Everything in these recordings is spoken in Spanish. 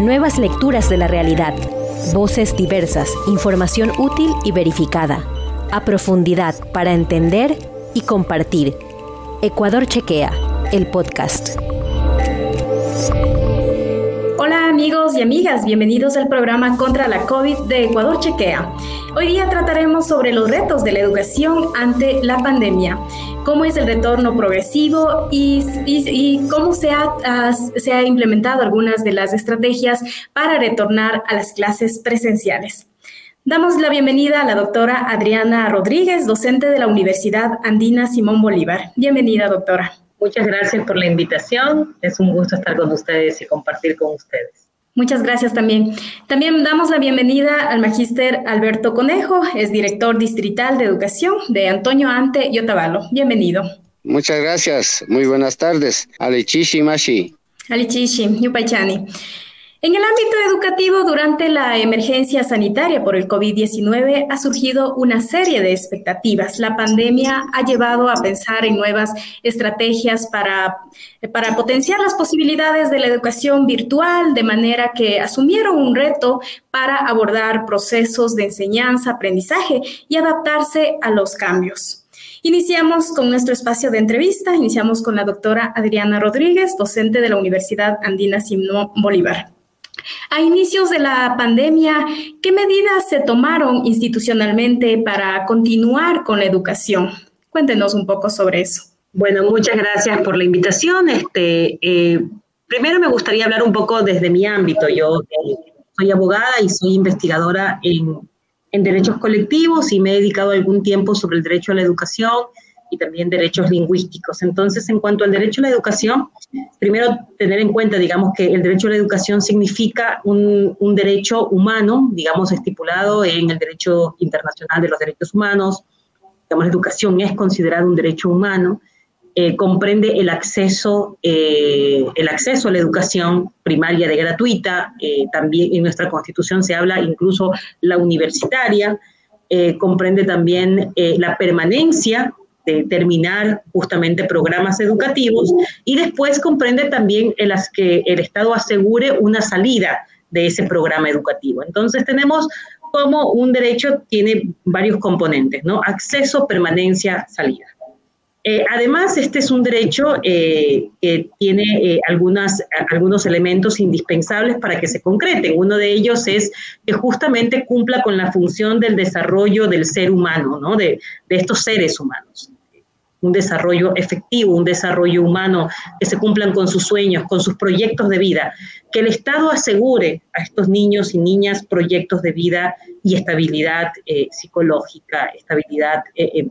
Nuevas lecturas de la realidad. Voces diversas, información útil y verificada. A profundidad para entender y compartir. Ecuador Chequea, el podcast. Hola amigos y amigas, bienvenidos al programa contra la COVID de Ecuador Chequea. Hoy día trataremos sobre los retos de la educación ante la pandemia, cómo es el retorno progresivo y, cómo se ha, se ha implementado algunas de las estrategias para retornar a las clases presenciales. Damos la bienvenida a la doctora Adriana Rodríguez, docente de la Universidad Andina Simón Bolívar. Bienvenida, doctora. Muchas gracias por la invitación. Es un gusto estar con ustedes y compartir con ustedes. Muchas gracias también. También damos la bienvenida al magíster Alberto Conejo, es director distrital de educación de Antonio Ante y Otavalo. Bienvenido. Muchas gracias. Muy buenas tardes. Alichishi Mashi. Alichishi, Yupaychani. En el ámbito educativo, durante la emergencia sanitaria por el COVID-19 ha surgido una serie de expectativas. La pandemia ha llevado a pensar en nuevas estrategias para, para potenciar las posibilidades de la educación virtual, de manera que asumieron un reto para abordar procesos de enseñanza, aprendizaje y adaptarse a los cambios. Iniciamos con nuestro espacio de entrevista. Iniciamos con la doctora Adriana Rodríguez, docente de la Universidad Andina Simón Bolívar. A inicios de la pandemia, ¿qué medidas se tomaron institucionalmente para continuar con la educación? Cuéntenos un poco sobre eso. Bueno, muchas gracias por la invitación. Este, eh, primero me gustaría hablar un poco desde mi ámbito. Yo soy abogada y soy investigadora en, en derechos colectivos y me he dedicado algún tiempo sobre el derecho a la educación y también derechos lingüísticos. Entonces, en cuanto al derecho a la educación, primero tener en cuenta, digamos, que el derecho a la educación significa un, un derecho humano, digamos, estipulado en el derecho internacional de los derechos humanos. Digamos, la educación es considerada un derecho humano. Eh, comprende el acceso, eh, el acceso a la educación primaria de gratuita, eh, también en nuestra constitución se habla incluso la universitaria, comprende también la permanencia de terminar justamente programas educativos y después comprende también en las que el Estado asegure una salida de ese programa educativo. Entonces tenemos como un derecho tiene varios componentes, ¿no? Acceso, permanencia, salida. Eh, además, este es un derecho eh, que tiene eh, algunas, algunos elementos indispensables para que se concreten. Uno de ellos es que justamente cumpla con la función del desarrollo del ser humano, ¿no? de, de estos seres humanos un desarrollo efectivo, un desarrollo humano, que se cumplan con sus sueños, con sus proyectos de vida, que el Estado asegure a estos niños y niñas proyectos de vida y estabilidad eh, psicológica, estabilidad eh,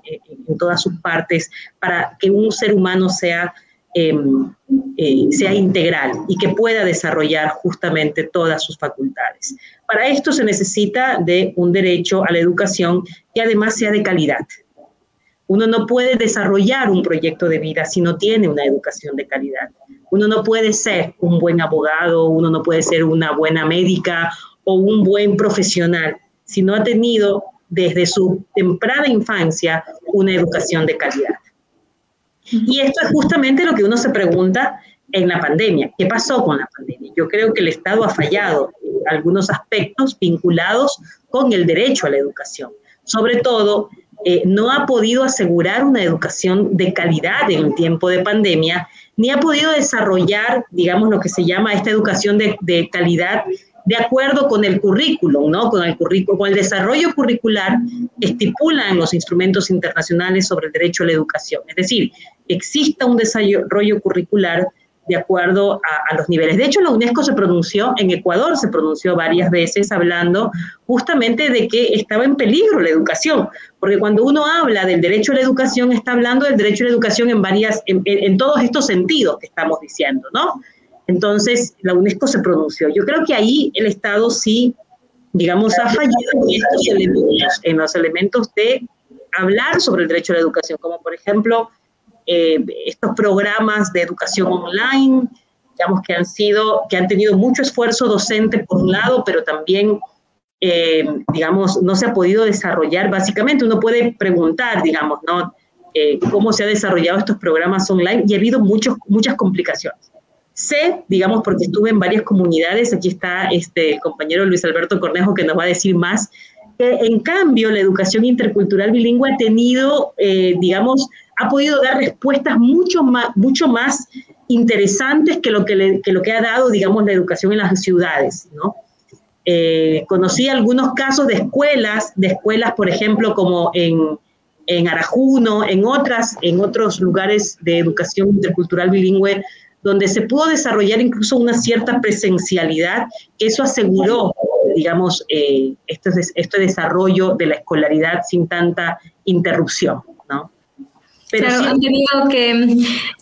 en todas sus partes, para que un ser humano sea, em, eh, sea integral y que pueda desarrollar justamente todas sus facultades. Para esto se necesita de un derecho a la educación que además sea de calidad, uno no puede desarrollar un proyecto de vida si no tiene una educación de calidad. Uno no puede ser un buen abogado, uno no puede ser una buena médica o un buen profesional si no ha tenido desde su temprana infancia una educación de calidad. Y esto es justamente lo que uno se pregunta en la pandemia. ¿Qué pasó con la pandemia? Yo creo que el Estado ha fallado en algunos aspectos vinculados con el derecho a la educación. Sobre todo eh, no ha podido asegurar una educación de calidad en un tiempo de pandemia, ni ha podido desarrollar, digamos, lo que se llama esta educación de, de calidad de acuerdo con el currículum, ¿no? Con el, currículum, con el desarrollo curricular estipulan los instrumentos internacionales sobre el derecho a la educación. Es decir, exista un desarrollo curricular de acuerdo a, los niveles. De hecho, la UNESCO se pronunció, en Ecuador se pronunció varias veces hablando justamente de que estaba en peligro la educación, porque cuando uno habla del derecho a la educación, está hablando del derecho a la educación en, varias, en, todos estos sentidos que estamos diciendo, ¿no? Entonces, la UNESCO se pronunció. Yo creo que ahí el Estado sí, digamos, ha fallado en estos elementos, en los elementos de hablar sobre el derecho a la educación, como por ejemplo eh, estos programas de educación online, digamos que han sido, que han tenido mucho esfuerzo docente por un lado, pero también, eh, digamos, no se ha podido desarrollar. Básicamente uno puede preguntar, digamos, ¿no? Eh, cómo se han desarrollado estos programas online y ha habido muchos, muchas complicaciones. Sé, digamos, porque estuve en varias comunidades, aquí está este, el compañero Luis Alberto Cornejo que nos va a decir más, que en cambio la educación intercultural bilingüe ha tenido, eh, digamos, ha podido dar respuestas mucho más, mucho más interesantes que lo que, lo que ha dado, digamos, la educación en las ciudades, ¿no? Eh, conocí algunos casos de escuelas, de escuelas, por ejemplo, como en, en Arajuno, en, otras, en otros lugares de educación intercultural bilingüe, donde se pudo desarrollar incluso una cierta presencialidad, que eso aseguró, digamos, eh, este, este, desarrollo de la escolaridad sin tanta interrupción, ¿no? Pero han tenido que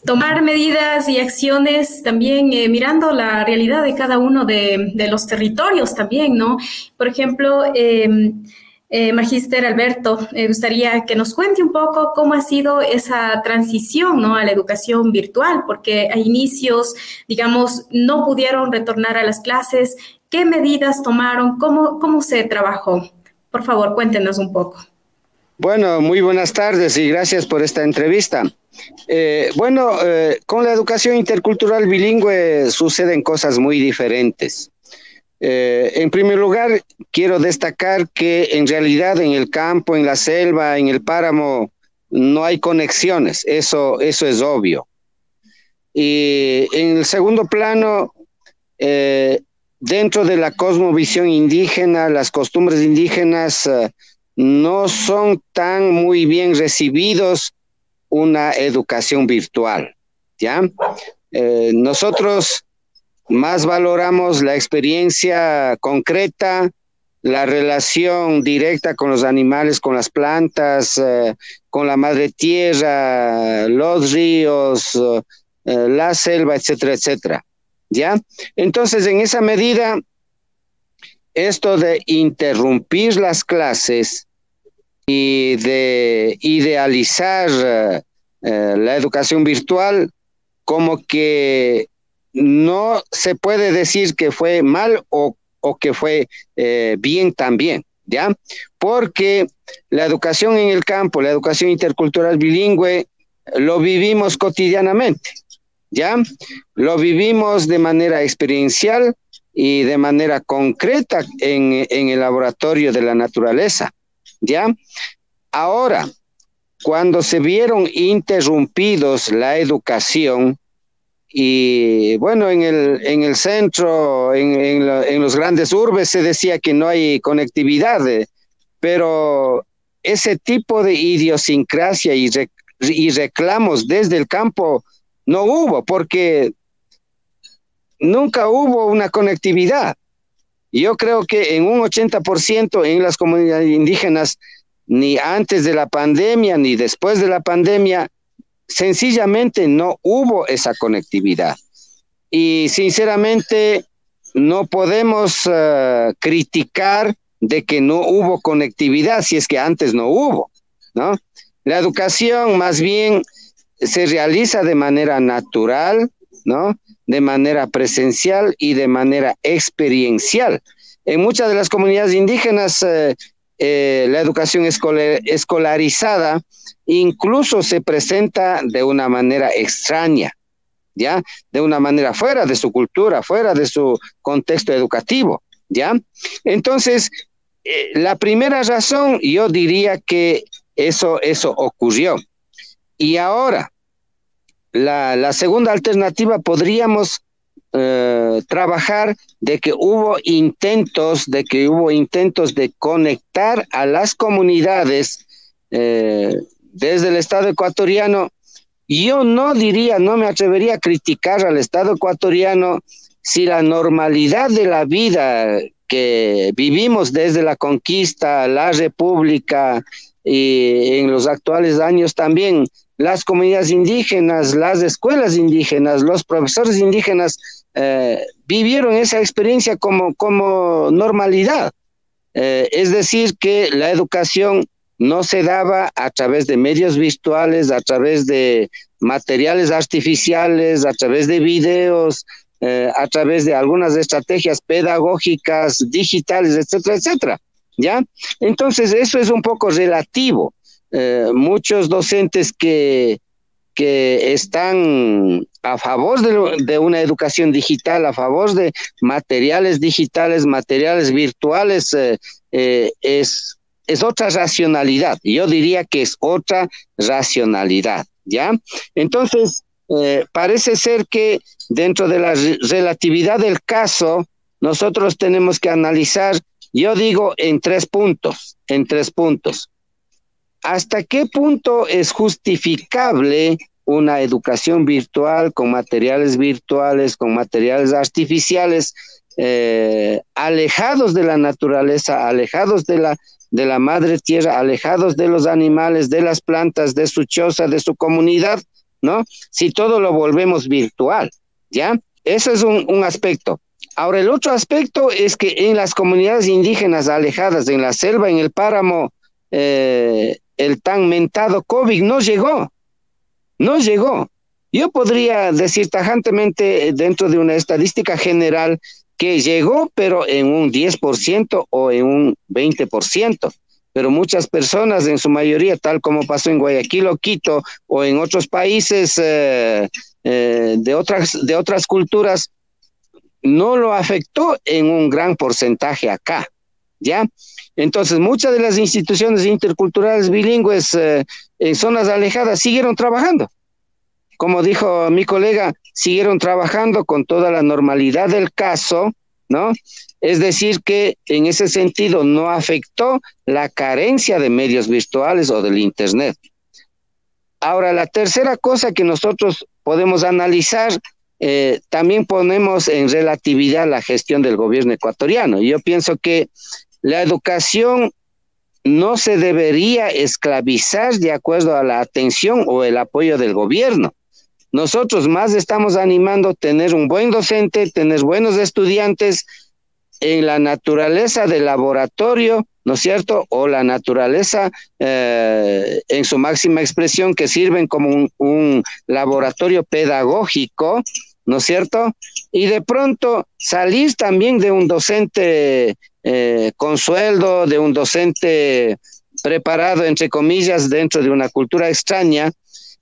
tomar medidas y acciones también eh, mirando la realidad de cada uno de, de, los territorios también, ¿no? Por ejemplo, eh, eh, Magíster Alberto, me gustaría que nos cuente un poco cómo ha sido esa transición ¿no? a la educación virtual, porque a inicios, digamos, no pudieron retornar a las clases. ¿Qué medidas tomaron? ¿Cómo, cómo se trabajó? Por favor, cuéntenos un poco. Bueno, muy buenas tardes y gracias por esta entrevista. Eh, bueno, eh, con la educación intercultural bilingüe suceden cosas muy diferentes. Eh, en primer lugar, quiero destacar que en realidad en el campo, en la selva, en el páramo, no hay conexiones, eso, eso es obvio. Y en el segundo plano, dentro de la cosmovisión indígena, las costumbres indígenas no son tan muy bien recibidos una educación virtual, ¿ya? nosotros más valoramos la experiencia concreta, la relación directa con los animales, con las plantas, eh, con la madre tierra, los ríos, eh, la selva, etcétera, etcétera. ¿Ya? Entonces, en esa medida, esto de interrumpir las clases y de idealizar eh, la educación virtual como que no se puede decir que fue mal o, que fue eh, bien también, ¿ya? Porque la educación en el campo, la educación intercultural bilingüe, lo vivimos cotidianamente, ¿ya? Lo vivimos de manera experiencial y de manera concreta en, en el laboratorio de la naturaleza, ¿ya? Ahora, cuando se vieron interrumpidos la educación, y bueno, en el, en el centro, en, en, los grandes urbes se decía que no hay conectividad, eh, pero ese tipo de idiosincrasia y, y reclamos desde el campo no hubo, porque nunca hubo una conectividad. Yo creo que en un 80% en las comunidades indígenas, ni antes de la pandemia ni después de la pandemia, sencillamente no hubo esa conectividad. Y sinceramente no podemos eh, criticar de que no hubo conectividad si es que antes no hubo, ¿no? La educación más bien se realiza de manera natural, ¿no? De manera presencial y de manera experiencial. En muchas de las comunidades indígenas, eh, eh, la educación escolarizada incluso se presenta de una manera extraña, ¿ya? De una manera fuera de su cultura, fuera de su contexto educativo, ¿ya? Entonces, eh, la primera razón, yo diría que eso, eso ocurrió. Y ahora, la, segunda alternativa podríamos eh, trabajar de que hubo intentos, de que hubo intentos de conectar a las comunidades eh, desde el Estado ecuatoriano, yo no diría, no me atrevería a criticar al Estado ecuatoriano si la normalidad de la vida que vivimos desde la conquista, la república y en los actuales años también, las comunidades indígenas, las escuelas indígenas, los profesores indígenas eh, vivieron esa experiencia como, como normalidad. Eh, es decir, que la educación no se daba a través de medios virtuales, a través de materiales artificiales, a través de videos, eh, a través de algunas estrategias pedagógicas, digitales, etcétera, etcétera. ¿Ya? Entonces, eso es un poco relativo. Eh, muchos docentes que, que están a favor de, una educación digital, a favor de materiales digitales, materiales virtuales, eh, es, es otra racionalidad. Yo diría que es otra racionalidad, ¿ya? Entonces, eh, parece ser que dentro de la relatividad del caso, nosotros tenemos que analizar, yo digo, en tres puntos, en tres puntos. ¿Hasta qué punto es justificable una educación virtual con materiales virtuales, con materiales artificiales, eh, alejados de la naturaleza, alejados de la, de la madre tierra, alejados de los animales, de las plantas, de su choza, de su comunidad, ¿no? Si todo lo volvemos virtual, ¿ya? Ese es un, aspecto. Ahora, el otro aspecto es que en las comunidades indígenas alejadas, en la selva, en el páramo, eh, el tan mentado COVID no llegó, no llegó. Yo podría decir tajantemente dentro de una estadística general que llegó, pero en un 10% o en un 20%. Pero muchas personas, en su mayoría, tal como pasó en Guayaquil o Quito o en otros países eh, eh, de, otras, de otras culturas, no lo afectó en un gran porcentaje acá. ¿Ya? Entonces, muchas de las instituciones interculturales bilingües eh, en zonas alejadas siguieron trabajando. Como dijo mi colega, siguieron trabajando con toda la normalidad del caso, ¿no? Es decir, que en ese sentido no afectó la carencia de medios virtuales o del Internet. Ahora, la tercera cosa que nosotros podemos analizar, eh, también ponemos en relatividad la gestión del gobierno ecuatoriano. Yo pienso que la educación no se debería esclavizar de acuerdo a la atención o el apoyo del gobierno. Nosotros más estamos animando tener un buen docente, tener buenos estudiantes en la naturaleza del laboratorio, ¿no es cierto? O la naturaleza eh, en su máxima expresión que sirven como un laboratorio pedagógico, ¿no es cierto? Y de pronto salir también de un docente eh, con sueldo, de un docente preparado, entre comillas, dentro de una cultura extraña,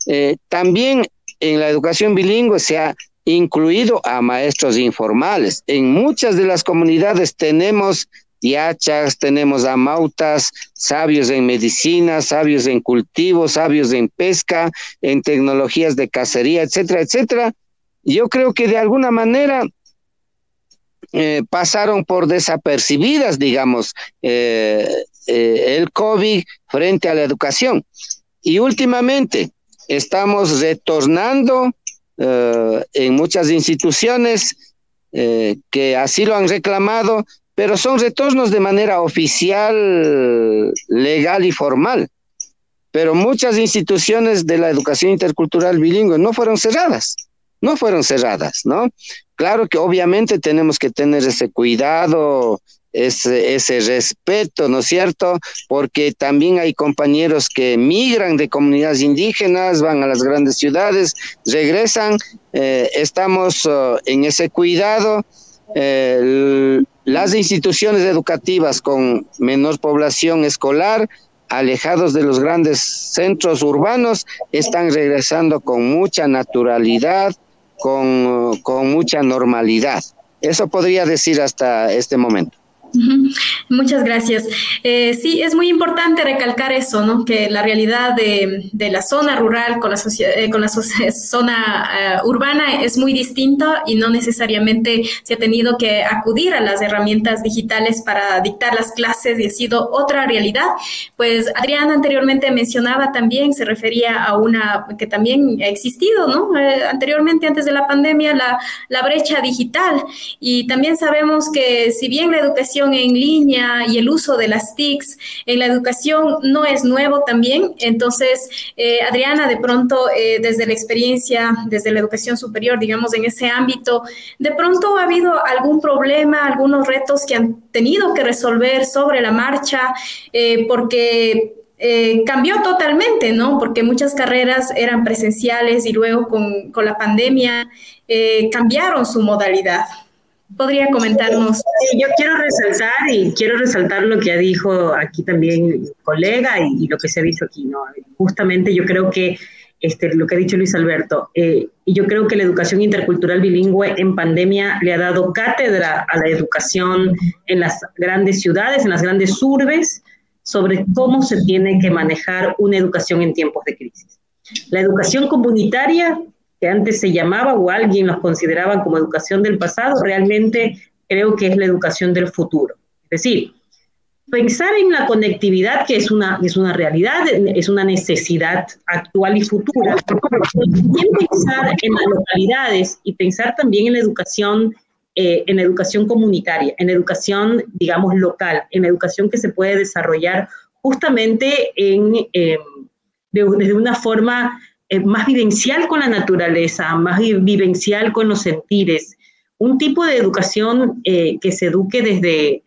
eh, también en la educación bilingüe se ha incluido a maestros informales. En muchas de las comunidades tenemos diachas, tenemos amautas, sabios en medicina, sabios en cultivo, sabios en pesca, en tecnologías de cacería, etcétera, etcétera. Yo creo que de alguna manera eh, pasaron por desapercibidas, digamos, eh, eh, el COVID frente a la educación. Y últimamente estamos retornando en muchas instituciones que así lo han reclamado, pero son retornos de manera oficial, legal y formal. Pero muchas instituciones de la educación intercultural bilingüe no fueron cerradas no fueron cerradas, ¿no? Claro que obviamente tenemos que tener ese cuidado, ese, ese respeto, ¿no es cierto? Porque también hay compañeros que migran de comunidades indígenas, van a las grandes ciudades, regresan, eh, estamos uh, en ese cuidado. Eh, las instituciones educativas con menor población escolar, alejados de los grandes centros urbanos, están regresando con mucha naturalidad, con mucha normalidad. Eso podría decir hasta este momento. Muchas gracias. Eh, sí, es muy importante recalcar eso, ¿no? Que la realidad de, la zona rural con la, eh, con la zona eh, urbana es muy distinta y no necesariamente se ha tenido que acudir a las herramientas digitales para dictar las clases y ha sido otra realidad. Pues Adriana anteriormente mencionaba también, se refería a una que también ha existido, ¿no? anteriormente, antes de la pandemia, la, la brecha digital. Y también sabemos que si bien la educación en línea y el uso de las TICs en la educación no es nuevo también. Entonces, eh, Adriana, de pronto, eh, desde la experiencia, desde la educación superior, digamos, en ese ámbito, de pronto ha habido algún problema, algunos retos que han tenido que resolver sobre la marcha, eh, porque cambió totalmente, ¿no? Porque muchas carreras eran presenciales y luego con, con la pandemia cambiaron su modalidad. ¿Podría comentarnos? yo quiero resaltar y quiero resaltar lo que ha dicho aquí también mi colega y, lo que se ha dicho aquí, ¿no? Justamente yo creo que este, lo que ha dicho Luis Alberto. Eh, y yo creo que la educación intercultural bilingüe en pandemia le ha dado cátedra a la educación en las grandes ciudades, en las grandes urbes, sobre cómo se tiene que manejar una educación en tiempos de crisis. La educación comunitaria, que antes se llamaba o alguien los consideraba como educación del pasado, realmente creo que es la educación del futuro. Es decir, pensar en la conectividad, que es una, es una realidad, es una necesidad actual y futura, también pensar en las localidades y pensar también en la educación, eh, en educación comunitaria, en educación, digamos, local, en educación que se puede desarrollar justamente en, desde una forma eh, más vivencial con la naturaleza, más vivencial con los sentires, un tipo de educación eh, que se eduque desde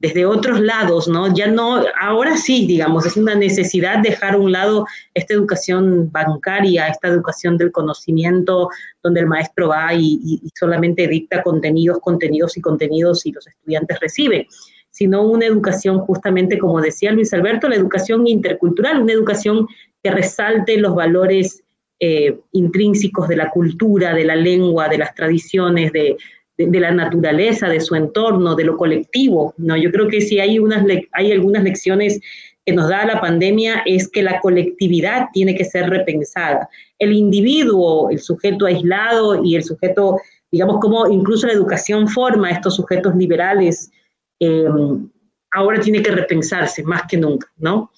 desde otros lados, ¿no? Ya no, ahora sí, digamos, es una necesidad dejar a un lado esta educación bancaria, esta educación del conocimiento, donde el maestro va y, solamente dicta contenidos, contenidos y contenidos y los estudiantes reciben, sino una educación justamente, como decía Luis Alberto, la educación intercultural, una educación que resalte los valores eh, intrínsecos de la cultura, de la lengua, de las tradiciones, de, la naturaleza, de su entorno, de lo colectivo. ¿no? Yo creo que si hay, unas hay algunas lecciones que nos da la pandemia es que la colectividad tiene que ser repensada. El individuo, el sujeto aislado y el sujeto, digamos, como incluso la educación forma estos sujetos liberales, em, ahora tiene que repensarse más que nunca, ¿no?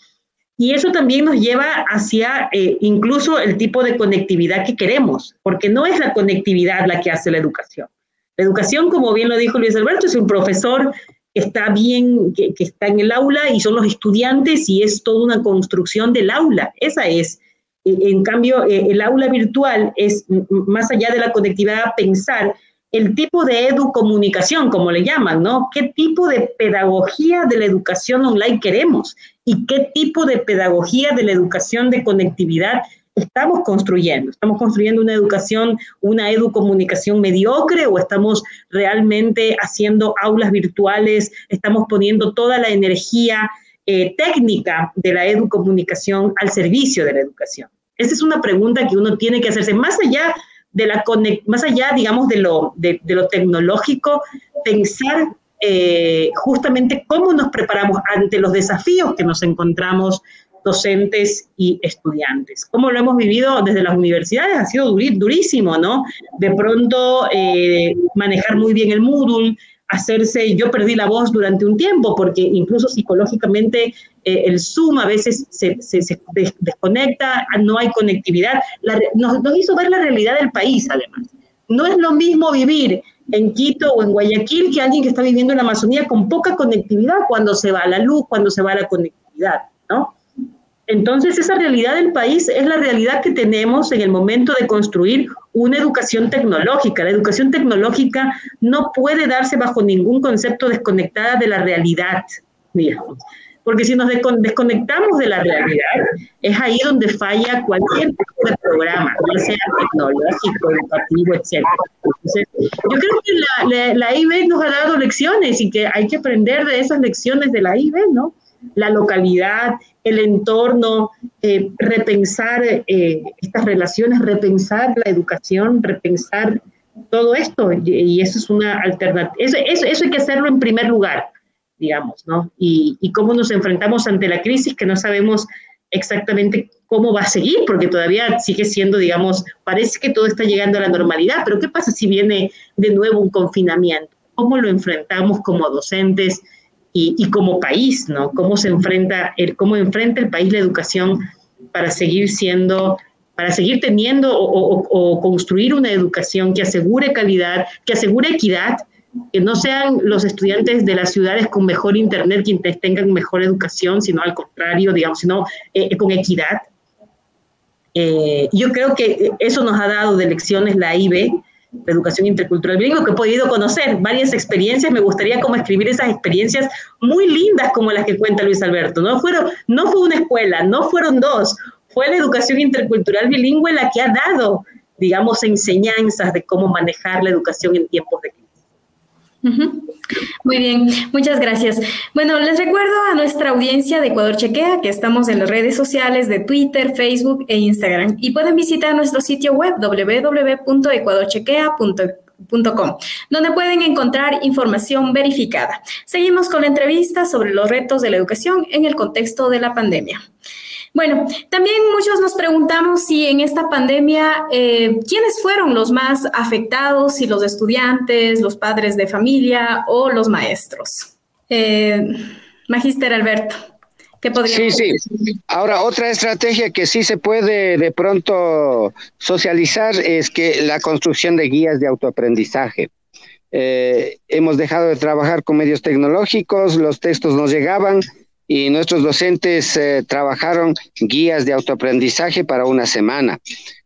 Y eso también nos lleva hacia eh, incluso el tipo de conectividad que queremos, porque no es la conectividad la que hace la educación. La educación, como bien lo dijo Luis Alberto, es un profesor que está bien, que, está en el aula y son los estudiantes y es toda una construcción del aula. Esa es. E, en cambio, e, el aula virtual es, más allá de la conectividad, pensar el tipo de educomunicación, como le llaman, ¿no? ¿Qué tipo de pedagogía de la educación online queremos? ¿Y qué tipo de pedagogía de la educación de conectividad estamos construyendo? ¿Estamos construyendo una educación, una educomunicación mediocre o estamos realmente haciendo aulas virtuales? ¿Estamos poniendo toda la energía eh, técnica de la educomunicación al servicio de la educación? Esa es una pregunta que uno tiene que hacerse más allá de la más allá, digamos, de lo, de, lo tecnológico, pensar eh, justamente cómo nos preparamos ante los desafíos que nos encontramos docentes y estudiantes. ¿Cómo lo hemos vivido desde las universidades? Ha sido durísimo, ¿no? De pronto eh, manejar muy bien el Moodle, hacerse, yo perdí la voz durante un tiempo porque incluso psicológicamente eh, el Zoom a veces se, desconecta, no hay conectividad, nos, nos hizo ver la realidad del país además. No es lo mismo vivir en Quito o en Guayaquil que alguien que está viviendo en la Amazonía con poca conectividad cuando se va la luz, cuando se va la conectividad, ¿no? Entonces, esa realidad del país es la realidad que tenemos en el momento de construir una educación tecnológica. La educación tecnológica no puede darse bajo ningún concepto desconectada de la realidad, digamos. Porque si nos desconectamos de la realidad, es ahí donde falla cualquier tipo de programa, ya sea tecnológico, educativo, etc. Entonces, yo creo que la, la, IB nos ha dado lecciones y que hay que aprender de esas lecciones de la IB, ¿no? La localidad, el entorno, eh, repensar eh, estas relaciones, repensar la educación, repensar todo esto. Y, eso es una alternativa. Eso, eso, hay que hacerlo en primer lugar, digamos, ¿no? Y, y, cómo nos enfrentamos ante la crisis que no sabemos exactamente cómo va a seguir, porque todavía sigue siendo, digamos, parece que todo está llegando a la normalidad, pero ¿qué pasa si viene de nuevo un confinamiento? ¿Cómo lo enfrentamos como docentes? y, como país, ¿no? Cómo se enfrenta el, cómo enfrenta el país la educación para seguir siendo, para seguir teniendo o, construir una educación que asegure calidad, que asegure equidad, que no sean los estudiantes de las ciudades con mejor internet quienes tengan mejor educación, sino al contrario, digamos, sino eh, con equidad. Eh, yo creo que eso nos ha dado de lecciones la IB, de educación intercultural bilingüe, que he podido conocer varias experiencias, me gustaría como escribir esas experiencias muy lindas como las que cuenta Luis Alberto. No, fueron, no fue una escuela, no fueron dos, fue la educación intercultural bilingüe la que ha dado, digamos, enseñanzas de cómo manejar la educación en tiempos de crisis. Muy bien, muchas gracias. Bueno, les recuerdo a nuestra audiencia de Ecuador Chequea que estamos en las redes sociales de Twitter, Facebook e Instagram y pueden visitar nuestro sitio web www.ecuadorchequea.com donde pueden encontrar información verificada. Seguimos con la entrevista sobre los retos de la educación en el contexto de la pandemia. Bueno, también muchos nos preguntamos si en esta pandemia, eh, ¿quiénes fueron los más afectados? Si los estudiantes, los padres de familia o los maestros. Eh, Magister Alberto. ¿Qué podría sí, sí. Ahora, otra estrategia que sí se puede de pronto socializar es que la construcción de guías de autoaprendizaje. Eh, hemos dejado de trabajar con medios tecnológicos, los textos nos llegaban, y nuestros docentes eh, trabajaron guías de autoaprendizaje para una semana.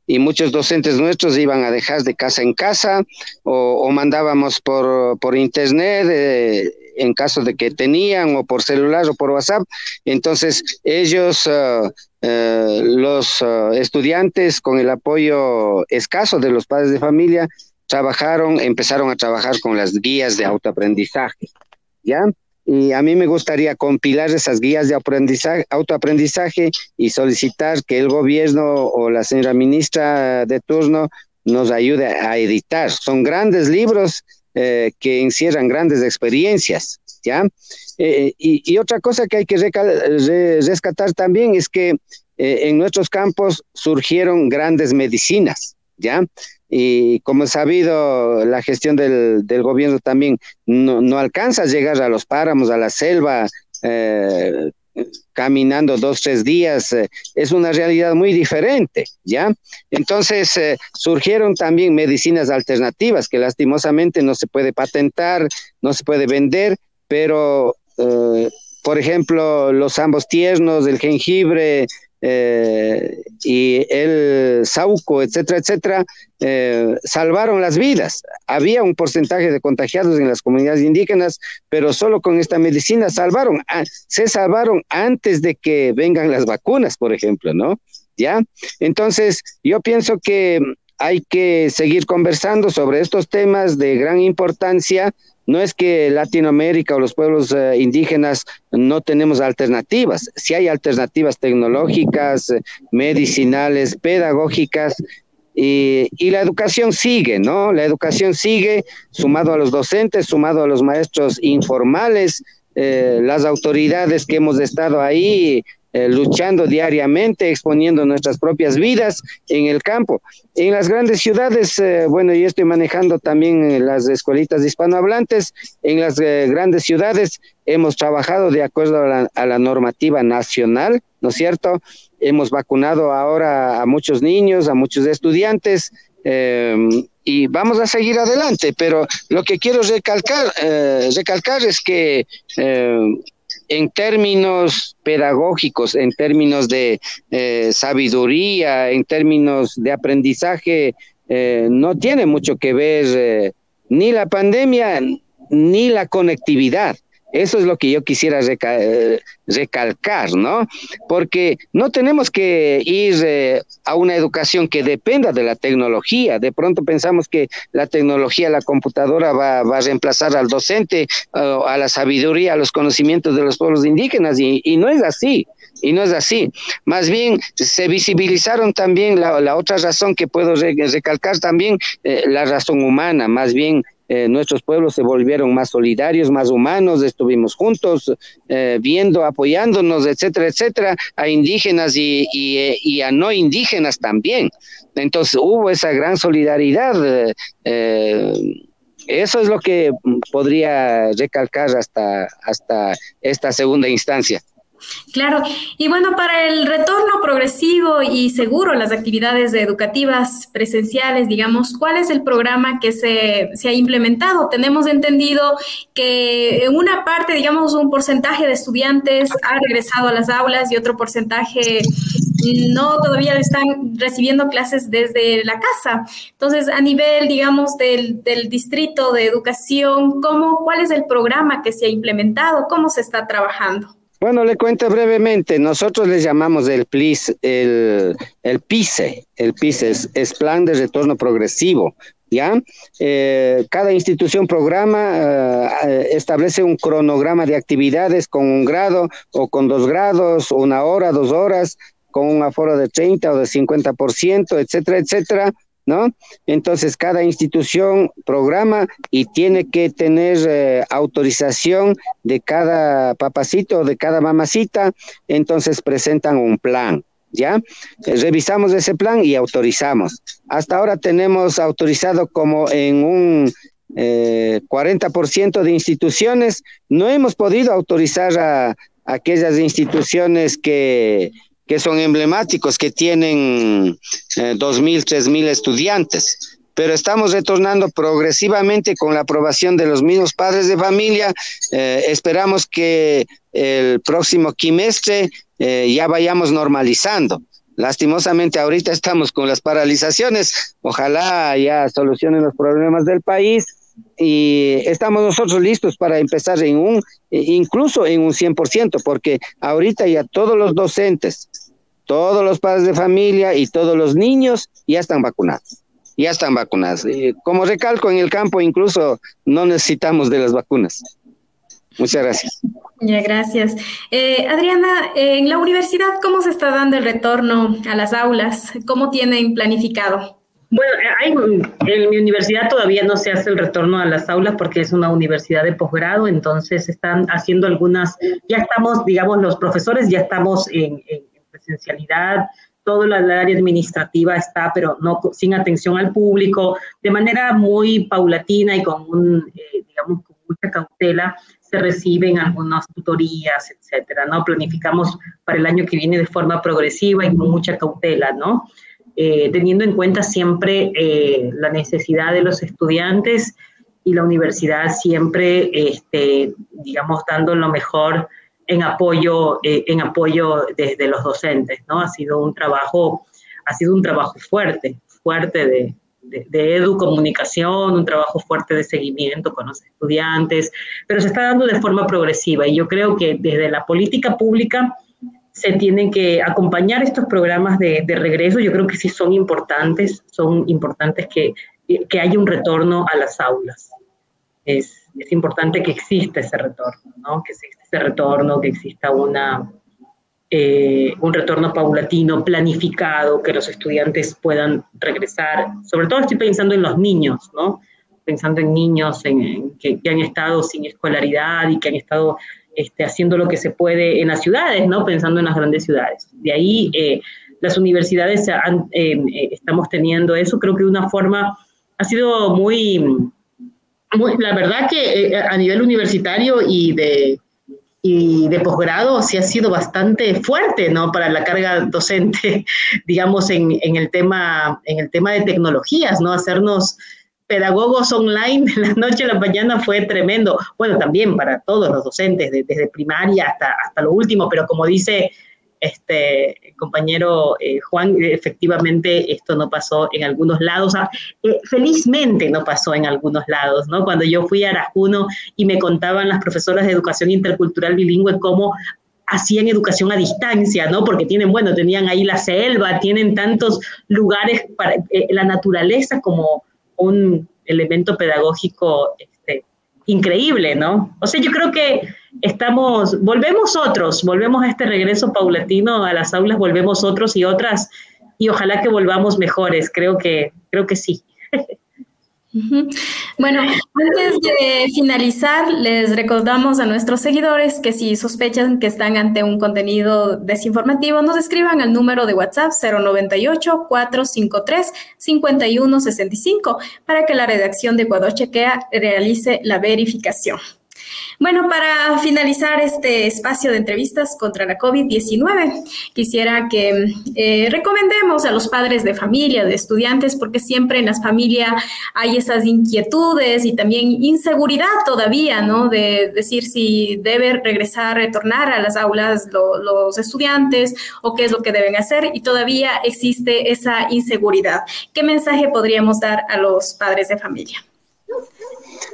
Y muchos docentes nuestros iban a dejar de casa en casa o, mandábamos por, por internet eh, en caso de que tenían o por celular o por WhatsApp. Entonces ellos, eh, los estudiantes, con el apoyo escaso de los padres de familia, trabajaron, empezaron a trabajar con las guías de autoaprendizaje. ¿Ya? Y a mí me gustaría compilar esas guías de aprendizaje, autoaprendizaje y solicitar que el gobierno o la señora ministra de turno nos ayude a editar. Son grandes libros eh, que encierran grandes experiencias, ¿ya? Eh, y, otra cosa que hay que rescatar también es que eh, en nuestros campos surgieron grandes medicinas, ¿ya? Y como es sabido, la gestión del, del gobierno también no, no, alcanza a llegar a los páramos, a la selva, eh, caminando dos, tres días, eh, es una realidad muy diferente, ¿ya? Entonces eh, surgieron también medicinas alternativas que lastimosamente no se puede patentar, no se puede vender, pero, por ejemplo, los ambos tiernos, el jengibre, eh, y el Sauco, etcétera, etcétera, eh, salvaron las vidas. Había un porcentaje de contagiados en las comunidades indígenas, pero solo con esta medicina salvaron, ah, se salvaron antes de que vengan las vacunas, por ejemplo, ¿no? ¿Ya? Entonces, yo pienso que hay que seguir conversando sobre estos temas de gran importancia no es que Latinoamérica o los pueblos eh, indígenas no tenemos alternativas, si hay alternativas tecnológicas, medicinales, pedagógicas, y, la educación sigue, ¿no? La educación sigue sumado a los docentes, sumado a los maestros informales, eh, las autoridades que hemos estado ahí eh, luchando diariamente, exponiendo nuestras propias vidas en el campo. En las grandes ciudades, eh, bueno, yo estoy manejando también las escuelitas hispanohablantes, en las eh, grandes ciudades hemos trabajado de acuerdo a la, normativa nacional, ¿no es cierto? Hemos vacunado ahora a muchos niños, a muchos estudiantes, y vamos a seguir adelante, pero lo que quiero recalcar, recalcar es que en términos pedagógicos, en términos de eh, sabiduría, en términos de aprendizaje, eh, no tiene mucho que ver eh, ni la pandemia ni la conectividad. Eso es lo que yo quisiera eh, recalcar, ¿no? Porque no tenemos que ir eh, a una educación que dependa de la tecnología. De pronto pensamos que la tecnología, la computadora va, a reemplazar al docente, a la sabiduría, a los conocimientos de los pueblos indígenas, y, no es así. Y no es así. Más bien, se visibilizaron también la, otra razón que puedo recalcar también, eh, la razón humana, más bien eh, nuestros pueblos se volvieron más solidarios, más humanos, estuvimos juntos, eh, viendo, apoyándonos, etcétera, etcétera, a indígenas y, y, a no indígenas también. Entonces hubo esa gran solidaridad. Eh, eso es lo que podría recalcar hasta, hasta esta segunda instancia. Claro, y bueno, para el retorno progresivo y seguro las actividades educativas presenciales, digamos, ¿cuál es el programa que se, se, ha implementado? Tenemos entendido que una parte, digamos, un porcentaje de estudiantes ha regresado a las aulas y otro porcentaje no todavía están recibiendo clases desde la casa. Entonces, a nivel, digamos, del, del distrito de educación, ¿cómo, ¿cuál es el programa que se ha implementado? ¿Cómo se está trabajando? Bueno, le cuento brevemente. Nosotros le llamamos el PLIS, el, el PICE. El PICE es, Plan de Retorno Progresivo ¿ya? Eh, cada institución programa, eh, establece un cronograma de actividades con un grado o con dos grados, una hora, dos horas, con un aforo de 30 o de 50%, etcétera, etcétera, ¿no? Entonces, cada institución programa y tiene que tener eh, autorización de cada papacito de cada mamacita, entonces presentan un plan. ¿ya? Eh, revisamos ese plan y autorizamos. Hasta ahora tenemos autorizado como en un eh, 40% de instituciones. No hemos podido autorizar a, aquellas instituciones que, que, son emblemáticos, que tienen eh, 2.000, 3.000 estudiantes. Pero estamos retornando progresivamente con la aprobación de los mismos padres de familia. Eh, esperamos que el próximo quimestre eh, ya vayamos normalizando. Lastimosamente ahorita estamos con las paralizaciones, ojalá ya solucionen los problemas del país y estamos nosotros listos para empezar en un, eh, incluso en un 100%, porque ahorita ya todos los docentes, todos los padres de familia y todos los niños ya están vacunados, ya están vacunados. como recalco en el campo, incluso no necesitamos de las vacunas. Muchas gracias. Ya, gracias. Eh, Adriana, en la universidad, ¿cómo se está dando el retorno a las aulas? ¿Cómo tienen planificado? Bueno, hay, en mi universidad todavía no se hace el retorno a las aulas porque es una universidad de posgrado, entonces están haciendo algunas, ya estamos, digamos, los profesores ya estamos en, presencialidad, toda la, área administrativa está, pero no sin atención al público, de manera muy paulatina y con un, eh, digamos, con mucha cautela se reciben algunas tutorías, etcétera, ¿no? Planificamos para el año que viene de forma progresiva y con mucha cautela, ¿no? Eh, teniendo en cuenta siempre eh, la necesidad de los estudiantes y la universidad siempre, este, digamos, dando lo mejor en apoyo, eh, en apoyo desde los docentes, ¿no? Ha sido un trabajo, ha sido un trabajo fuerte, fuerte de, de, educomunicación, un trabajo fuerte de seguimiento con los estudiantes, pero se está dando de forma progresiva y yo creo que desde la política pública se tienen que acompañar estos programas de, regreso, yo creo que sí son importantes, son importantes que, que haya un retorno a las aulas. Es, es importante que exista ese retorno, ¿no? que exista ese retorno, que exista una, eh, un retorno paulatino, planificado, que los estudiantes puedan regresar. Sobre todo estoy pensando en los niños, ¿no? Pensando en niños en, que, han estado sin escolaridad y que han estado este, haciendo lo que se puede en las ciudades, ¿no? Pensando en las grandes ciudades. De ahí eh, las universidades eh, estamos teniendo eso, creo que de una forma ha sido muy, muy la verdad que a nivel universitario y de y de posgrado sí ha sido bastante fuerte, ¿no? Para la carga docente, digamos, en, en, el, tema, en el tema de tecnologías, ¿no? Hacernos pedagogos online de la noche a la mañana fue tremendo. Bueno, también para todos los docentes, desde primaria hasta, hasta lo último, pero como dice este compañero eh, Juan, efectivamente esto no pasó en algunos lados, ah, eh, felizmente no pasó en algunos lados, ¿no? Cuando yo fui a Arajuno y me contaban las profesoras de educación intercultural bilingüe cómo hacían educación a distancia, ¿no? Porque tienen, bueno, tenían ahí la selva, tienen tantos lugares para eh, la naturaleza como un elemento pedagógico este, increíble, ¿no? O sea, yo creo que estamos, volvemos otros, volvemos a este regreso paulatino a las aulas, volvemos otros y otras, y ojalá que volvamos mejores, creo que, creo que sí. Bueno, antes de finalizar, les recordamos a nuestros seguidores que si sospechan que están ante un contenido desinformativo, nos escriban al número de WhatsApp 098-453-5165 para que la redacción de Ecuador Chequea realice la verificación. Bueno, para finalizar este espacio de entrevistas contra la COVID-19, quisiera que eh, recomendemos a los padres de familia, de estudiantes, porque siempre en las familias hay esas inquietudes y también inseguridad todavía, ¿no? De decir si debe regresar, retornar a las aulas los estudiantes o qué es lo que deben hacer y todavía existe esa inseguridad. ¿Qué mensaje podríamos dar a los padres de familia?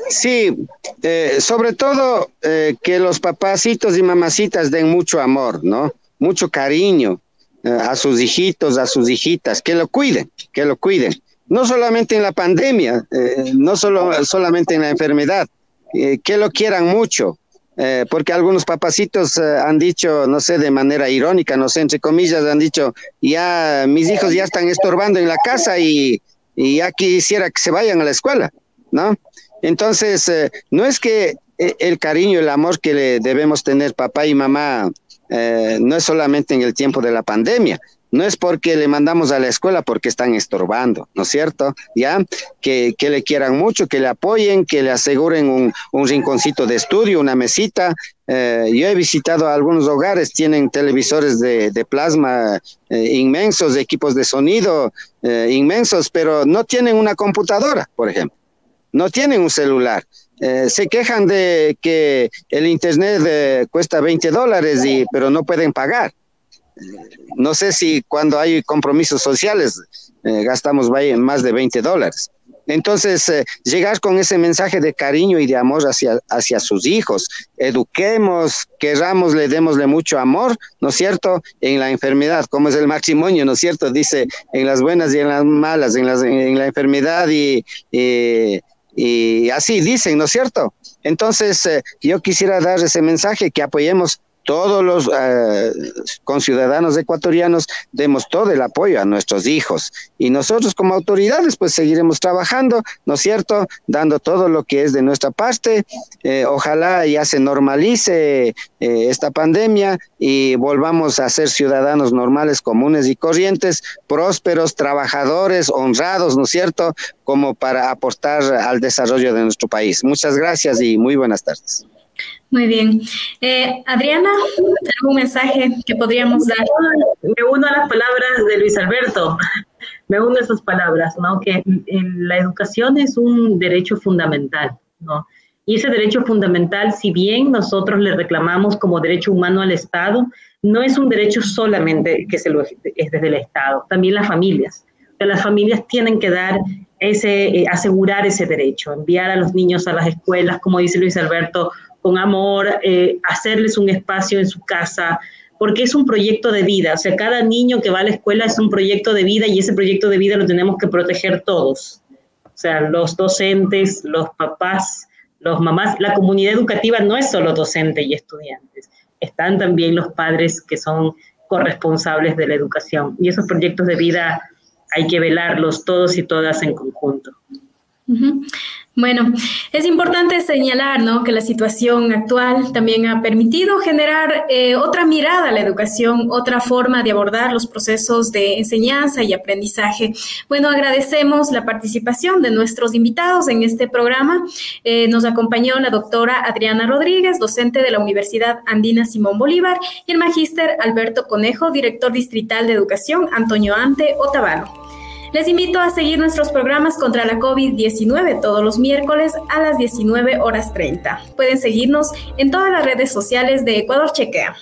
Sí, eh, sobre todo eh, que los papacitos y mamacitas den mucho amor, ¿no? Mucho cariño eh, a sus hijitos, a sus hijitas, que lo cuiden, que lo cuiden. no solamente en la pandemia, eh, no solo, solamente en la enfermedad, eh, que lo quieran mucho, eh, porque algunos papacitos han dicho, no sé, de manera irónica, no sé, entre comillas, han dicho, ya mis hijos ya están estorbando en la casa y, y ya quisiera que se vayan a la escuela, ¿no? Entonces, no es que el cariño, el amor que le debemos tener papá y mamá, no es solamente en el tiempo de la pandemia, no es porque le mandamos a la escuela porque están estorbando, ¿no es cierto? Ya, que, le quieran mucho, que le apoyen, que le aseguren un, rinconcito de estudio, una mesita. Eh, yo he visitado algunos hogares, tienen televisores de, plasma eh, inmensos, equipos de sonido eh, inmensos, pero no tienen una computadora, por ejemplo. No tienen un celular. se quejan de que el internet cuesta 20 dólares, y, pero no pueden pagar no sé si cuando hay compromisos sociales eh, gastamos más de 20 dólares. Entonces, eh, llegar con ese mensaje de cariño y de amor hacia, hacia sus hijos, eduquemos, querramos, le démosle mucho amor, ¿no es cierto? En la enfermedad, como es el matrimonio, ¿no es cierto? Dice, en las buenas y en las malas, en, las, la enfermedad así dicen, ¿no es cierto? Entonces, eh, yo quisiera dar ese mensaje que apoyemos todos los eh, conciudadanos ecuatorianos demos todo el apoyo a nuestros hijos y nosotros como autoridades pues seguiremos trabajando, ¿no es cierto? Dando todo lo que es de nuestra parte. Eh, ojalá ya se normalice eh, esta pandemia y volvamos a ser ciudadanos normales, comunes y corrientes, prósperos, trabajadores, honrados, ¿no es cierto? Como para aportar al desarrollo de nuestro país. Muchas gracias y muy buenas tardes. Muy bien. Eh, Adriana, ¿algún mensaje que podríamos dar? Me uno a las palabras de Luis Alberto. Me uno a esas palabras, ¿no? Que la educación es un derecho fundamental, ¿no? Y ese derecho fundamental, si bien nosotros le reclamamos como derecho humano al Estado, no es un derecho solamente que se lo es, desde el Estado, también las familias. las familias tienen que dar ese, eh, asegurar ese derecho, enviar a los niños a las escuelas, como dice Luis Alberto, con amor, eh, hacerles un espacio en su casa, porque es un proyecto de vida. O sea, cada niño que va a la escuela es un proyecto de vida y ese proyecto de vida lo tenemos que proteger todos. O sea, los docentes, los papás, los mamás. La comunidad educativa no es solo docente y estudiantes, están también los padres que son corresponsables de la educación. Y esos proyectos de vida hay que velarlos todos y todas en conjunto. Bueno, es importante señalar ¿no? que la situación actual también ha permitido generar eh, otra mirada a la educación, otra forma de abordar los procesos de enseñanza y aprendizaje. Bueno, agradecemos la participación de nuestros invitados en este programa. Eh, nos acompañó la doctora Adriana Rodríguez, docente de la Universidad Andina Simón Bolívar, y el magíster Alberto Conejo, director distrital de educación Antonio Ante Otavalo. Les invito a seguir nuestros programas contra la COVID-19 todos los miércoles a las 19 horas 30. Pueden seguirnos en todas las redes sociales de Ecuador Chequea.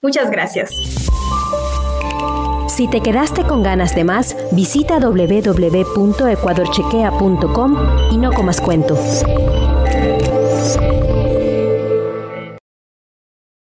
Muchas gracias. Si te quedaste con ganas de más, visita www.ecuadorchequea.com y no comas cuento.